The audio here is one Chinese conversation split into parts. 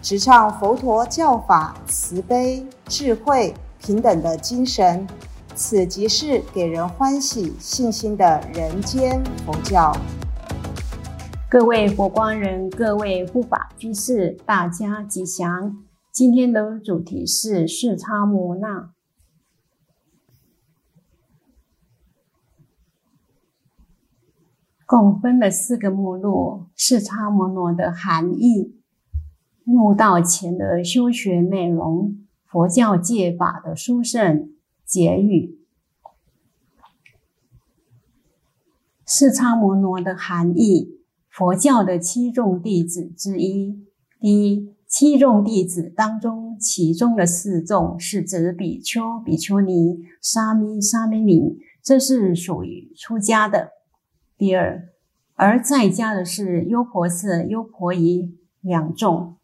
直唱佛陀教法慈悲、智慧、平等的精神，此即是给人欢喜、信心的人间佛教。各位佛光人，各位护法居士，大家吉祥。今天的主题是四叉摩那，共分了四个目录：四叉摩那的含义。入道前的修学内容，佛教戒法的殊胜结语，释迦摩罗的含义，佛教的七众弟子之一。第一，七众弟子当中，其中的四众是指比丘、比丘尼、沙弥、沙弥尼，这是属于出家的。第二，而在家的是优婆塞、优婆夷两众。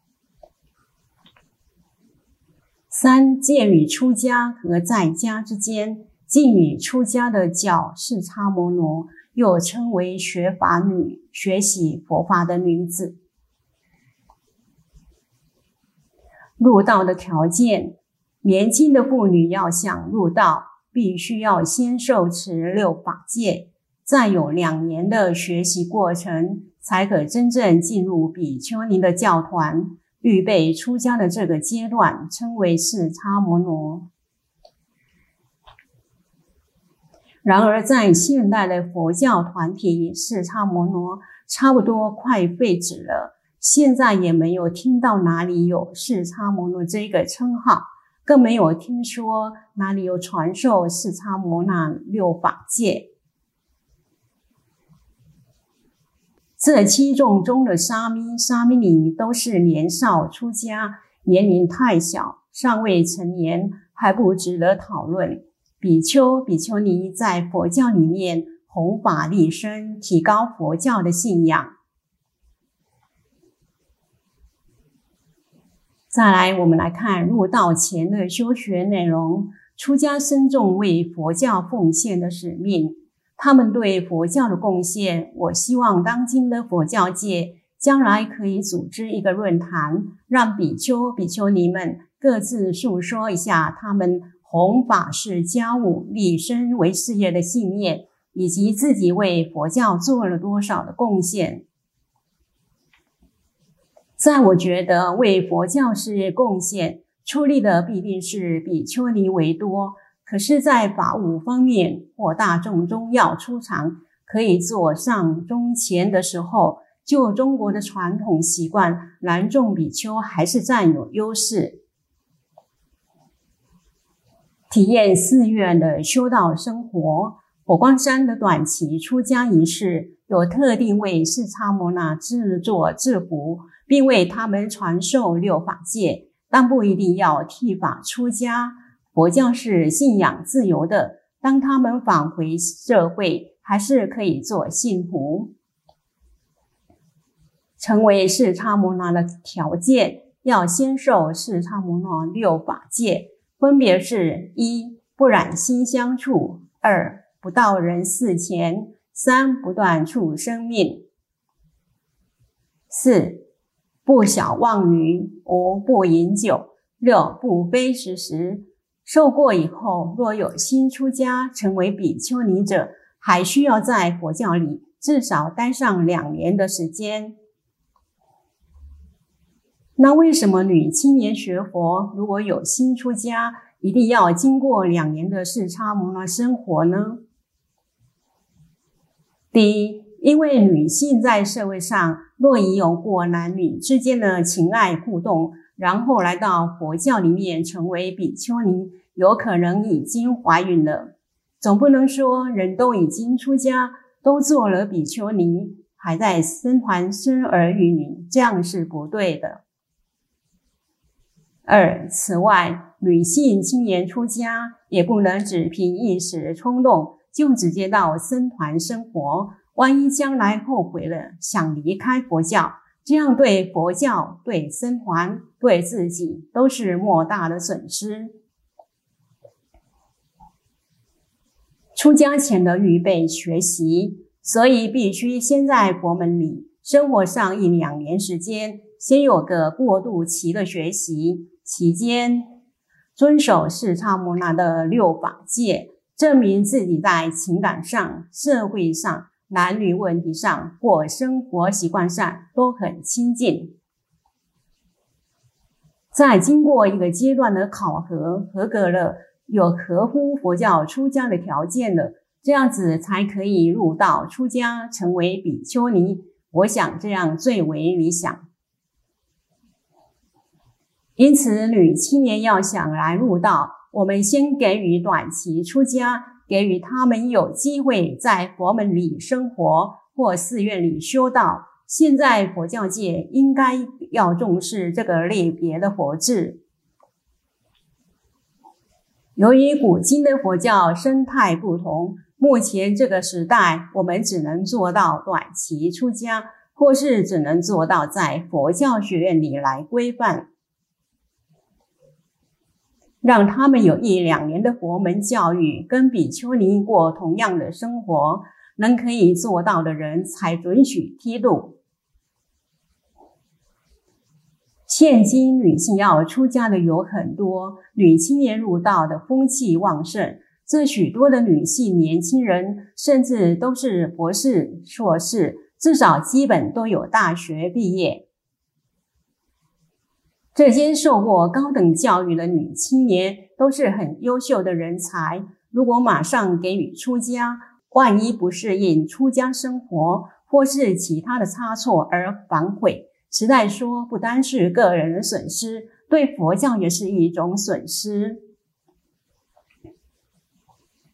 三介于出家和在家之间，近于出家的叫四叉摩罗，又称为学法女，学习佛法的女子。入道的条件，年轻的妇女要想入道，必须要先受持六法戒，再有两年的学习过程，才可真正进入比丘尼的教团。预备出家的这个阶段称为四叉摩罗。然而，在现代的佛教团体，四叉摩罗差不多快废止了。现在也没有听到哪里有四叉摩罗这个称号，更没有听说哪里有传授四叉摩那六法界。这七众中的沙弥、沙弥尼都是年少出家，年龄太小，尚未成年，还不值得讨论。比丘、比丘尼在佛教里面弘法立身，提高佛教的信仰。再来，我们来看入道前的修学内容：出家僧众为佛教奉献的使命。他们对佛教的贡献，我希望当今的佛教界将来可以组织一个论坛，让比丘、比丘尼们各自诉说一下他们弘法是家务、立身为事业的信念，以及自己为佛教做了多少的贡献。在我觉得，为佛教事业贡献出力的必定是比丘尼为多。可是，在法务方面或大众中要出场，可以做上中前的时候，就中国的传统习惯，南众比丘还是占有优势。体验寺院的修道生活，火光山的短期出家仪式，有特定为四叉摩那制作制服，并为他们传授六法戒，但不一定要剃法出家。佛教是信仰自由的，当他们返回社会，还是可以做信徒。成为释迦摩那的条件，要先受释迦摩那六法戒，分别是：一、不染心相处；二、不到人世前；三、不断处生命；四、不晓妄语；五、不饮酒；六、不非时时。受过以后，若有新出家成为比丘尼者，还需要在佛教里至少待上两年的时间。那为什么女青年学佛，如果有新出家，一定要经过两年的四叉摩那生活呢？第一，因为女性在社会上若已有过男女之间的情爱互动。然后来到佛教里面成为比丘尼，有可能已经怀孕了。总不能说人都已经出家，都做了比丘尼，还在生还生儿育女，这样是不对的。二，此外，女性青年出家也不能只凭一时冲动就直接到僧团生活，万一将来后悔了，想离开佛教，这样对佛教、对僧团、对自己都是莫大的损失。出家前的预备学习，所以必须先在佛门里生活上一两年时间，先有个过渡期的学习。期间，遵守四叉摩那的六法戒，证明自己在情感上、社会上、男女问题上或生活习惯上都很亲近。在经过一个阶段的考核，合格了，有合乎佛教出家的条件了，这样子才可以入道出家，成为比丘尼。我想这样最为理想。因此，女青年要想来入道，我们先给予短期出家，给予他们有机会在佛门里生活或寺院里修道。现在佛教界应该要重视这个类别的佛制。由于古今的佛教生态不同，目前这个时代，我们只能做到短期出家，或是只能做到在佛教学院里来规范。让他们有一两年的佛门教育，跟比丘尼过同样的生活，能可以做到的人才准许剃度。现今女性要出家的有很多，女青年入道的风气旺盛，这许多的女性年轻人，甚至都是博士、硕士，至少基本都有大学毕业。这些受过高等教育的女青年都是很优秀的人才。如果马上给予出家，万一不适应出家生活，或是其他的差错而反悔，实在说不单是个人的损失，对佛教也是一种损失。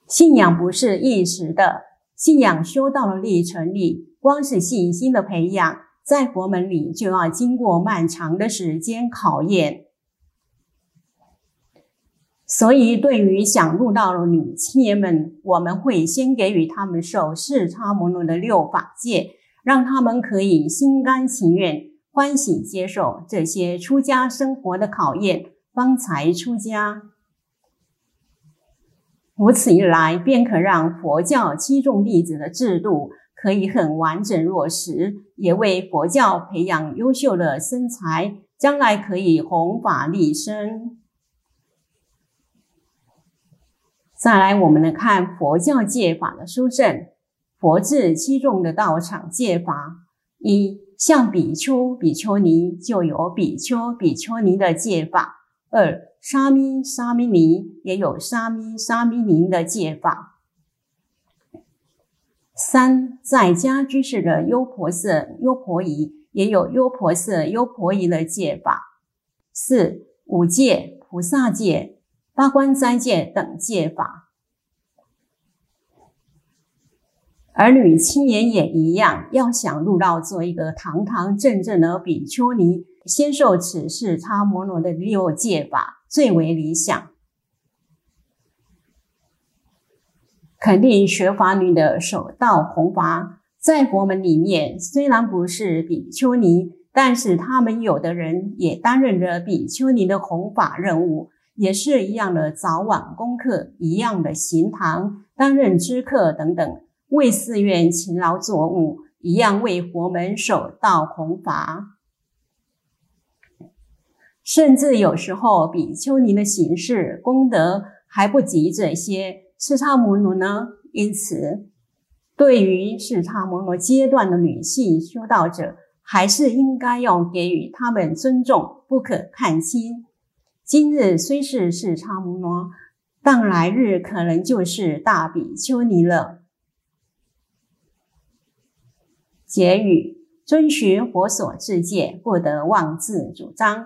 信仰不是一时的，信仰修道的历程里，光是信心的培养。在佛门里，就要经过漫长的时间考验。所以，对于想入道的女青年们，我们会先给予他们受四叉摩罗的六法戒，让他们可以心甘情愿、欢喜接受这些出家生活的考验，方才出家。如此一来，便可让佛教七众弟子的制度。可以很完整落实，也为佛教培养优秀的身材，将来可以弘法立身。再来，我们来看佛教戒法的书证，佛制七众的道场戒法：一，像比丘、比丘尼就有比丘、比丘尼的戒法；二，沙弥、沙弥尼也有沙弥、沙弥尼的戒法。三在家居士的优婆塞、优婆夷也有优婆塞、优婆夷的戒法。四五戒、菩萨戒、八关斋戒等戒法。儿女青年也一样，要想入道做一个堂堂正正的比丘尼，先受此世差摩罗的六戒法最为理想。肯定学法女的守道弘法，在佛门里面虽然不是比丘尼，但是他们有的人也担任着比丘尼的弘法任务，也是一样的早晚功课，一样的行堂，担任知客等等，为寺院勤劳作务，一样为佛门守道弘法。甚至有时候，比丘尼的行事功德还不及这些。四叉摩罗呢？因此，对于四叉摩罗阶段的女性修道者，还是应该要给予他们尊重，不可看轻。今日虽是四叉摩罗，但来日可能就是大比丘尼了。结语：遵循佛所制戒，不得妄自主张。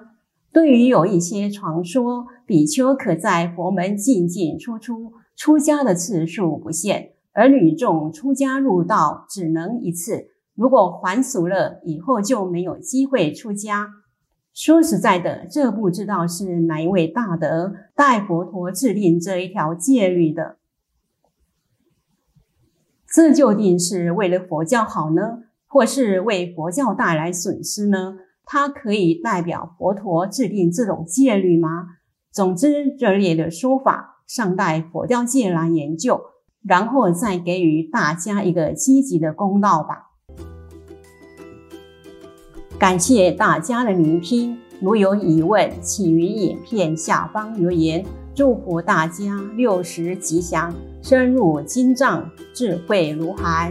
对于有一些传说，比丘可在佛门进进出出。出家的次数不限，而女众出家入道只能一次。如果还俗了，以后就没有机会出家。说实在的，这不知道是哪一位大德代佛陀制定这一条戒律的。这究竟是为了佛教好呢，或是为佛教带来损失呢？它可以代表佛陀制定这种戒律吗？总之，这列的说法尚待佛教界来研究，然后再给予大家一个积极的公道吧。感谢大家的聆听。如有疑问，请于影片下方留言。祝福大家六十吉祥，深入经藏，智慧如海。